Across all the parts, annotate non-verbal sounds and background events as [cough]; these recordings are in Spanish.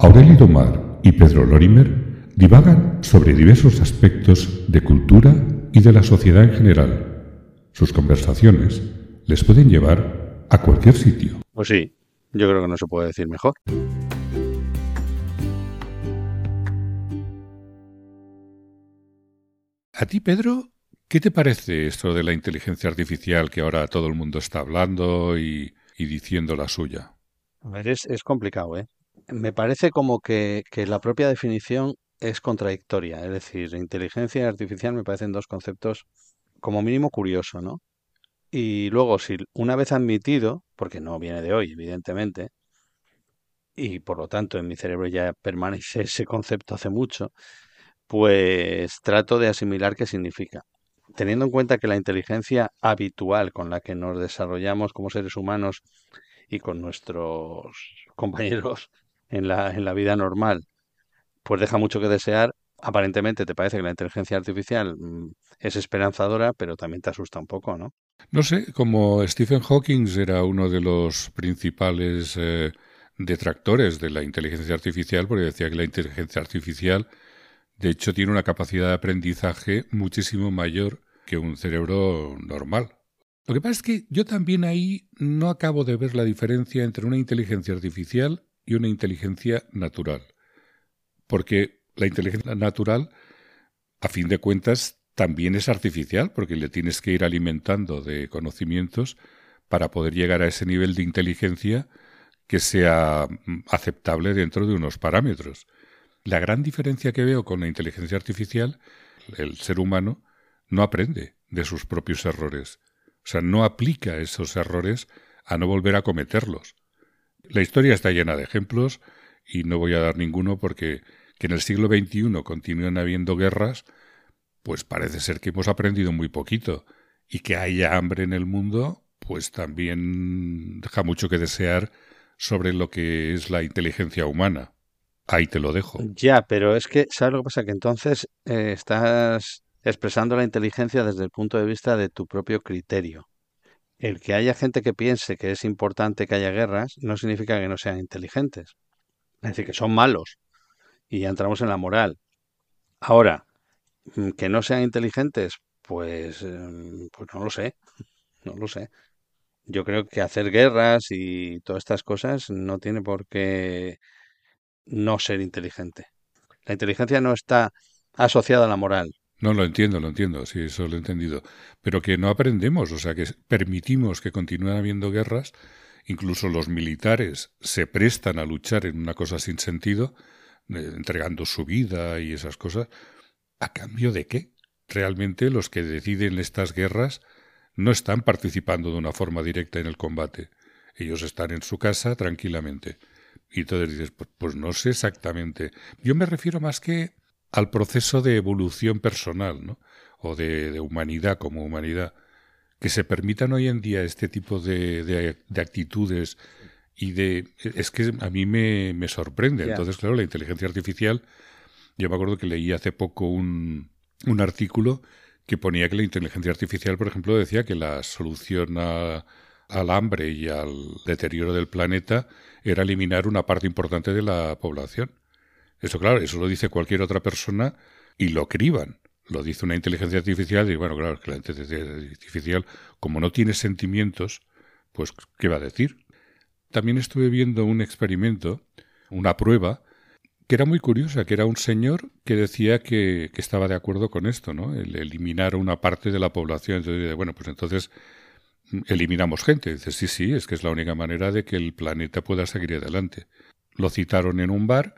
Aurelio Domar y Pedro Lorimer divagan sobre diversos aspectos de cultura y de la sociedad en general. Sus conversaciones les pueden llevar a cualquier sitio. Pues sí, yo creo que no se puede decir mejor. A ti, Pedro, ¿qué te parece esto de la inteligencia artificial que ahora todo el mundo está hablando y, diciendo la suya? A ver, es, es complicado, ¿eh? Me parece como que, la propia definición es contradictoria. Es decir, inteligencia artificial me parecen dos conceptos como mínimo curiosos, ¿no? Y luego, si una vez admitido, porque no viene de hoy, evidentemente, y por lo tanto en mi cerebro ya permanece [laughs] ese concepto hace mucho, pues trato de asimilar qué significa. Teniendo en cuenta que la inteligencia habitual con la que nos desarrollamos como seres humanos y con nuestros [laughs] compañeros en la, en la vida normal, pues deja mucho que desear. Aparentemente te parece que la inteligencia artificial mm, es esperanzadora, pero también te asusta un poco, ¿no? No sé, como Stephen Hawking era uno de los principales eh, detractores de la inteligencia artificial, porque decía que la inteligencia artificial, de hecho, tiene una capacidad de aprendizaje muchísimo mayor que un cerebro normal. Lo que pasa es que yo también ahí no acabo de ver la diferencia entre una inteligencia artificial y una inteligencia natural. Porque la inteligencia natural, a fin de cuentas, también es artificial, porque le tienes que ir alimentando de conocimientos para poder llegar a ese nivel de inteligencia que sea mm, aceptable dentro de unos parámetros. La gran diferencia que veo con la inteligencia artificial, el ser humano no aprende de sus propios errores. O sea, no aplica esos errores a no volver a cometerlos. La historia está llena de ejemplos y no voy a dar ninguno porque que en el siglo XXI continúen habiendo guerras, pues parece ser que hemos aprendido muy poquito y que haya hambre en el mundo, pues también deja mucho que desear sobre lo que es la inteligencia humana. Ahí te lo dejo. Ya, pero es que, ¿sabes lo que pasa? Que entonces eh, estás expresando la inteligencia desde el punto de vista de tu propio criterio el que haya gente que piense que es importante que haya guerras no significa que no sean inteligentes. Es decir, que son malos. Y ya entramos en la moral. Ahora, mm, que no sean inteligentes, pues, em, pues no lo sé. [laughs] No lo sé. Yo creo que hacer guerras y todas estas cosas no tiene por qué no ser inteligente. La inteligencia no está asociada a la moral. No, lo entiendo, lo entiendo, sí, eso lo he entendido. Pero que no aprendemos, o sea, que permitimos que continúen habiendo guerras, incluso los militares se prestan a luchar en una cosa sin sentido, eh, entregando su vida y esas cosas. ¿A cambio de qué? Realmente los que deciden estas guerras no están participando de una forma directa en el combate. Ellos están en su casa tranquilamente. Y entonces dices, pues, pues no sé exactamente. Yo me refiero más que al proceso de evolución personal, ¿no? o de, humanidad como humanidad, que se permitan hoy en día este tipo de, de, actitudes y de... Es que a mí me, me sorprende. Entonces, claro, la inteligencia artificial, yo me acuerdo que leí hace poco un, un artículo que ponía que la inteligencia artificial, por ejemplo, decía que la solución al hambre y al deterioro del planeta era eliminar una parte importante de la población. Eso, claro, eso lo dice cualquier otra persona y lo criban. Lo dice una inteligencia artificial y, bueno, claro, que la inteligencia artificial, como no tiene sentimientos, pues, ¿qué va a decir? También estuve viendo un experimento, una prueba, que era muy curiosa, que era un señor que decía que, que estaba de acuerdo con esto, ¿no? El eliminar una parte de la población. Entonces, bueno, pues entonces mm, eliminamos gente. Dice, sí, sí, es que es la única manera de que el planeta pueda seguir adelante. Lo citaron en un bar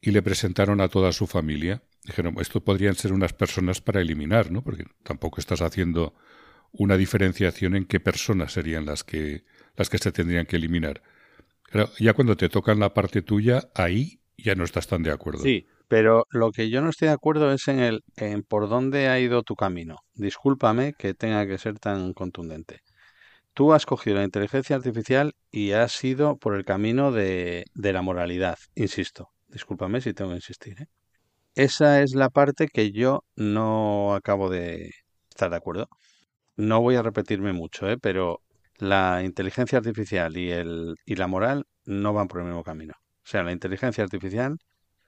y le presentaron a toda su familia. Dijeron, esto podrían ser unas personas para eliminar, ¿no? Porque tampoco estás haciendo una diferenciación en qué personas serían las que, las que se tendrían que eliminar. Pero ya cuando te tocan la parte tuya, ahí ya no estás tan de acuerdo. Sí, pero lo que yo no estoy de acuerdo es en el en por dónde ha ido tu camino. Discúlpame que tenga que ser tan contundente. Tú has cogido la inteligencia artificial y has ido por el camino de, de la moralidad, insisto. Discúlpame si tengo que insistir. ¿eh? Esa es la parte que yo no acabo de estar de acuerdo. No voy a repetirme mucho, ¿eh? pero la inteligencia artificial y, el, y la moral no van por el mismo camino. sea, la inteligencia artificial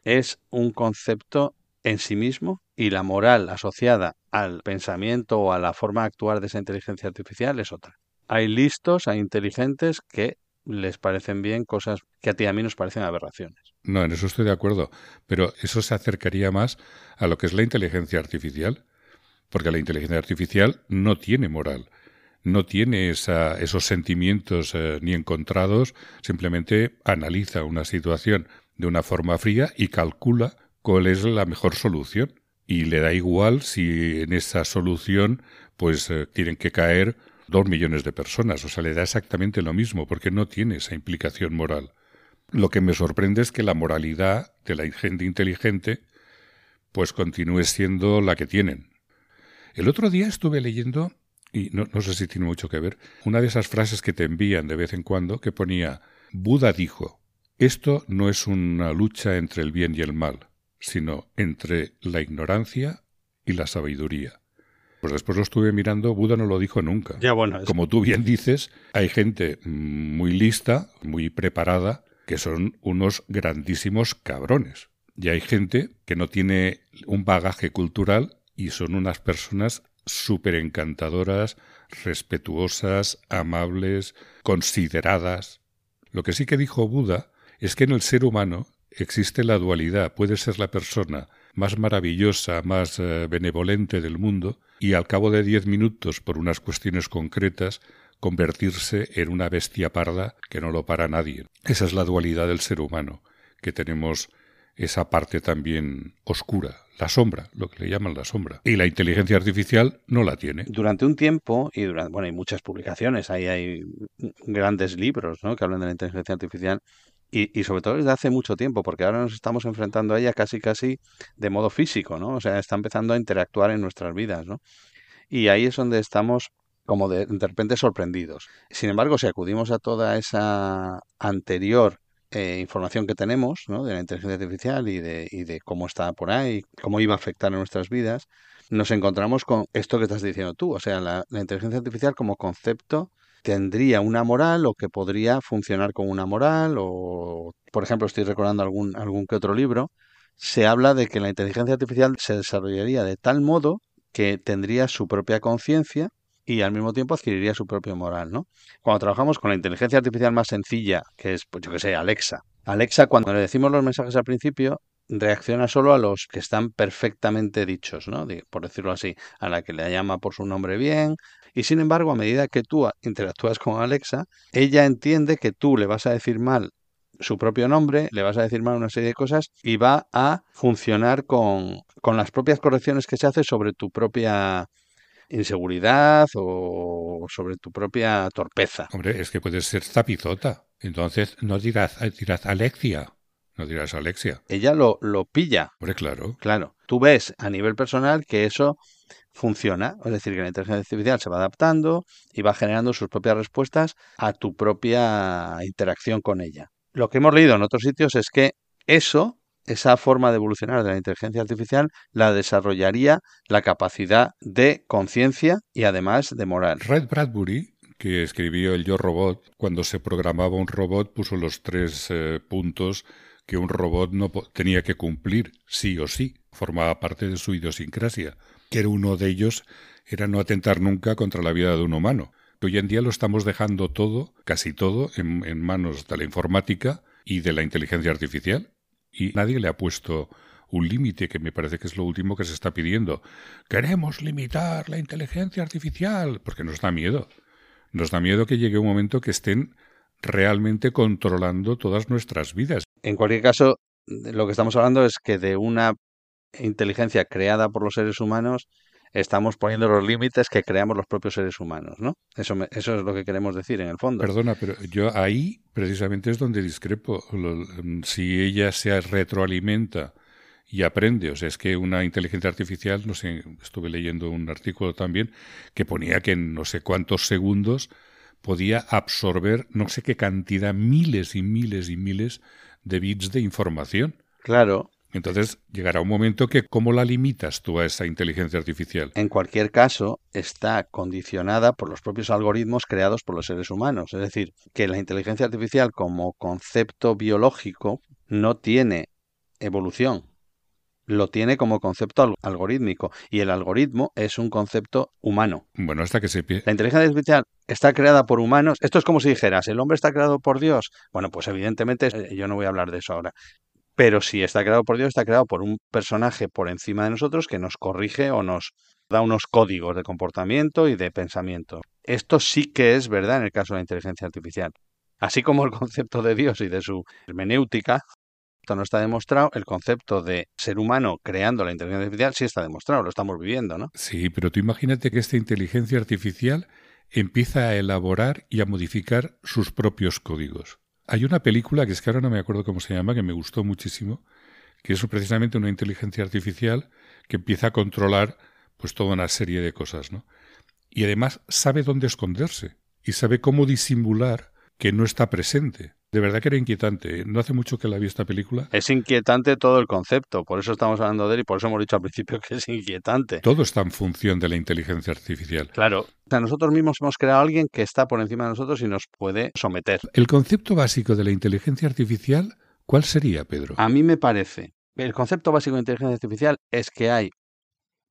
es un concepto en sí mismo y la moral asociada al pensamiento o a la forma de actuar de esa inteligencia artificial es otra. Hay listos, hay inteligentes que les parecen bien cosas que a ti y a mí nos parecen aberraciones. No, en eso estoy de acuerdo, pero eso se acercaría más a lo que es la inteligencia artificial, porque la inteligencia artificial no tiene moral, no tiene esa, esos sentimientos eh, ni encontrados, simplemente analiza una situación de una forma fría y calcula cuál es la mejor solución. Y le da igual si en esa solución pues eh, tienen que caer dos millones de personas. O sea, le da exactamente lo mismo porque no tiene esa implicación moral. Lo que me sorprende es que la moralidad de la gente inteligente pues continúe siendo la que tienen. El otro día estuve leyendo, y no, no sé si tiene mucho que ver, una de esas frases que te envían de vez en cuando que ponía Buda dijo, esto no es una lucha entre el bien y el mal, sino entre la ignorancia y la sabiduría. Pues después lo estuve mirando, Buda no lo dijo nunca. Ya bueno, Como tú bien dices, hay gente muy lista, muy preparada, que son unos grandísimos cabrones. Y hay gente que no tiene un bagaje cultural y son unas personas súper encantadoras, respetuosas, amables, consideradas. Lo que sí que dijo Buda es que en el ser humano existe la dualidad. Puede ser la persona más maravillosa, más eh, benevolente del mundo, y al cabo de diez minutos, por unas cuestiones concretas, convertirse en una bestia parda que no lo para nadie. Esa es la dualidad del ser humano, que tenemos esa parte también oscura, la sombra, lo que le llaman la sombra. Y la inteligencia artificial no la tiene. Durante un tiempo, y durante, bueno, hay muchas publicaciones, ahí hay grandes libros ¿no? que hablan de la inteligencia artificial, y, y, sobre todo desde hace mucho tiempo, porque ahora nos estamos enfrentando a ella casi casi de modo físico, ¿no? O sea, está empezando a interactuar en nuestras vidas, ¿no? Y ahí es donde estamos como de, de repente sorprendidos. Sin embargo, si acudimos a toda esa anterior eh, información que tenemos ¿no? de la inteligencia artificial y de, y de cómo está por ahí, cómo iba a afectar en nuestras vidas, nos encontramos con esto que estás diciendo tú. O sea, la inteligencia artificial como concepto tendría una moral o que podría funcionar como una moral o, por ejemplo, estoy recordando algún, algún que otro libro, se habla de que la inteligencia artificial se desarrollaría de tal modo que tendría su propia conciencia y al mismo tiempo adquiriría su propia moral, ¿no? Cuando trabajamos con la inteligencia artificial más sencilla, que es, pues yo que sé, Alexa. Alexa, cuando le decimos los mensajes al principio, reacciona solo a los que están perfectamente dichos, ¿no? por decirlo así, a la que le llama por su nombre bien. Y sin embargo, a medida que tú interactúas con Alexa, ella entiende que tú le vas a decir mal su propio nombre, le vas a decir mal una serie de cosas y va a funcionar con, con las propias correcciones que se hace sobre tu propia inseguridad o sobre tu propia torpeza. Hombre, es que puedes ser zapizota. Entonces no dirás, dirás Alexia. No dirás Alexia. Ella lo, lo pilla. Hombre, claro. Claro. Tú ves a nivel personal que eso funciona. Es decir, que la inteligencia artificial se va adaptando y va generando sus propias respuestas a tu propia interacción con ella. Lo que hemos leído en otros sitios es que eso esa forma de evolucionar de la inteligencia artificial la desarrollaría la capacidad de conciencia y además de moral. Red Bradbury, que escribió el Yo Robot, cuando se programaba un robot puso los tres eh, puntos que un robot no tenía que cumplir, sí o sí, formaba parte de su idiosincrasia, que uno de ellos era no atentar nunca contra la vida de un humano. Hoy en día lo estamos dejando todo, casi todo, en, en manos de la informática y de la inteligencia artificial y nadie le ha puesto un límite, que me parece que es lo último que se está pidiendo. Queremos limitar la inteligencia artificial, porque nos da miedo. Nos da miedo que llegue un momento que estén realmente controlando todas nuestras vidas. En cualquier caso, lo que estamos hablando es que de una inteligencia creada por los seres humanos estamos poniendo los límites que creamos los propios seres humanos, ¿no? Eso, eso es lo que queremos decir en el fondo. Perdona, pero yo ahí precisamente es donde discrepo. Si ella se retroalimenta y aprende, o sea, es que una inteligencia artificial, no sé, estuve leyendo un artículo también que ponía que en no sé cuántos segundos podía absorber no sé qué cantidad, miles y miles y miles de bits de información. Claro, entonces llegará un momento que ¿cómo la limitas tú a esa inteligencia artificial? En cualquier caso, está condicionada por los propios algoritmos creados por los seres humanos. Es decir, que la inteligencia artificial como concepto biológico no tiene evolución, lo tiene como concepto algorítmico y el algoritmo es un concepto humano. Bueno, hasta que se La inteligencia artificial está creada por humanos. Esto es como si dijeras, ¿el hombre está creado por Dios? Bueno, pues evidentemente eh, yo no voy a hablar de eso ahora. Pero si está creado por Dios, está creado por un personaje por encima de nosotros que nos corrige o nos da unos códigos de comportamiento y de pensamiento. Esto sí que es verdad en el caso de la inteligencia artificial. Así como el concepto de Dios y de su hermenéutica, esto no está demostrado, el concepto de ser humano creando la inteligencia artificial sí está demostrado, lo estamos viviendo, ¿no? Sí, pero tú imagínate que esta inteligencia artificial empieza a elaborar y a modificar sus propios códigos. Hay una película que es que ahora no me acuerdo cómo se llama, que me gustó muchísimo, que es precisamente una inteligencia artificial que empieza a controlar pues toda una serie de cosas, ¿no? Y además sabe dónde esconderse y sabe cómo disimular que no está presente. De verdad que era inquietante. ¿eh? No hace mucho que la vi esta película. Es inquietante todo el concepto, por eso estamos hablando de él y por eso hemos dicho al principio que es inquietante. Todo está en función de la inteligencia artificial. Claro. O sea, nosotros mismos hemos creado a alguien que está por encima de nosotros y nos puede someter. El concepto básico de la inteligencia artificial, ¿cuál sería, Pedro? A mí me parece, el concepto básico de inteligencia artificial es que hay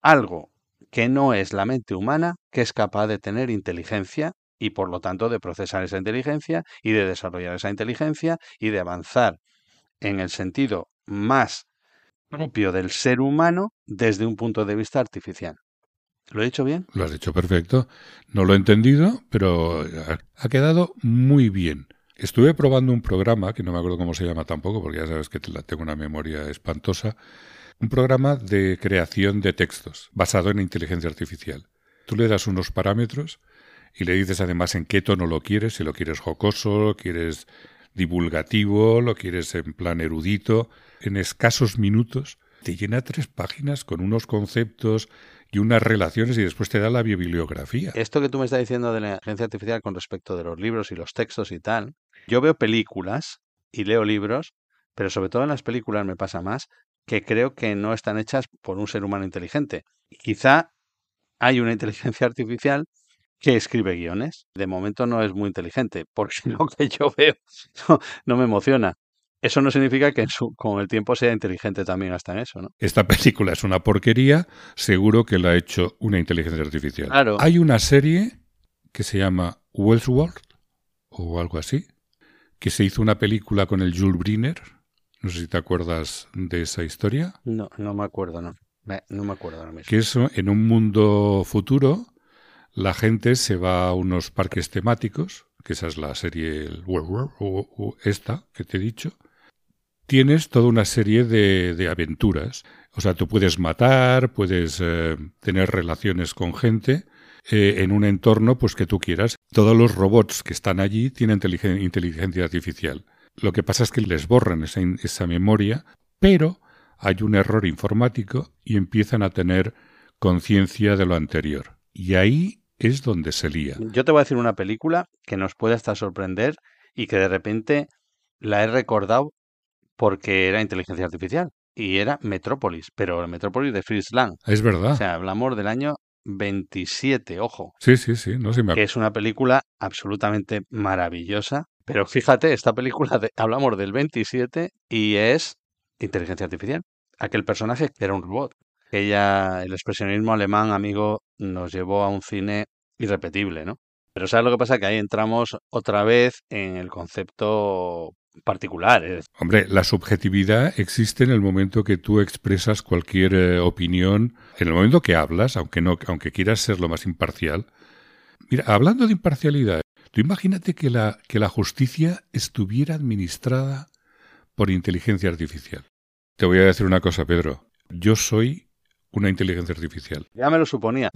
algo que no es la mente humana que es capaz de tener inteligencia y por lo tanto de procesar esa inteligencia y de desarrollar esa inteligencia y de avanzar en el sentido más propio del ser humano desde un punto de vista artificial. ¿Lo he dicho bien? Lo has dicho perfecto. No lo he entendido, pero ha quedado muy bien. Estuve probando un programa, que no me acuerdo cómo se llama tampoco, porque ya sabes que tengo una memoria espantosa, un programa de creación de textos basado en inteligencia artificial. Tú le das unos parámetros y le dices además en qué tono lo quieres, si lo quieres jocoso, lo quieres divulgativo, lo quieres en plan erudito. En escasos minutos te llena tres páginas con unos conceptos y unas relaciones y después te da la bibliografía. Esto que tú me estás diciendo de la inteligencia artificial con respecto de los libros y los textos y tal, yo veo películas y leo libros, pero sobre todo en las películas me pasa más que creo que no están hechas por un ser humano inteligente. Quizá hay una inteligencia [laughs] artificial que escribe guiones. De momento no es muy inteligente, porque [laughs] lo que yo veo no, me emociona. Eso no significa que con el tiempo sea inteligente también hasta en eso, ¿no? Esta película es una porquería, seguro que la ha hecho una inteligencia artificial. Claro. Hay una serie que se llama Westworld, o algo así, que se hizo una película con el Jules Briner. No sé si te acuerdas de esa historia. No, no me acuerdo, no. No me acuerdo ahora mismo. Que es en un mundo futuro la gente se va a unos parques temáticos, que esa es la serie esta que te he dicho. Tienes toda una serie de, aventuras. O sea, tú puedes matar, puedes eh, tener relaciones con gente eh, en un entorno pues que tú quieras. Todos los robots que están allí tienen inteligencia artificial. Lo que pasa es que les borran esa memoria, pero hay un error informático y empiezan a tener conciencia de lo anterior. Y ahí es donde se lía. Yo te voy a decir una película que nos puede hasta sorprender y que de repente la he recordado porque era inteligencia artificial y era Metrópolis, pero Metrópolis de Fritz Lang. Es verdad. O sea, hablamos del año 27, ojo. Sí, sí, sí, no sé me Que es una película absolutamente maravillosa, pero fíjate, esta película hablamos del 27 y es inteligencia artificial. Aquel personaje era un robot. Ella, el expresionismo alemán, amigo, nos llevó a un cine irrepetible, ¿no? Pero ¿sabes lo que pasa? Que ahí entramos otra vez en el concepto particular. Hombre, la subjetividad existe en el momento que tú expresas cualquier eh, opinión, en el momento que hablas, aunque no, aunque quieras ser lo más imparcial. Mira, hablando de imparcialidad, tú imagínate que la, que la justicia estuviera administrada por inteligencia artificial. Te voy a decir una cosa, Pedro. Yo soy una inteligencia artificial. Ya me lo suponía.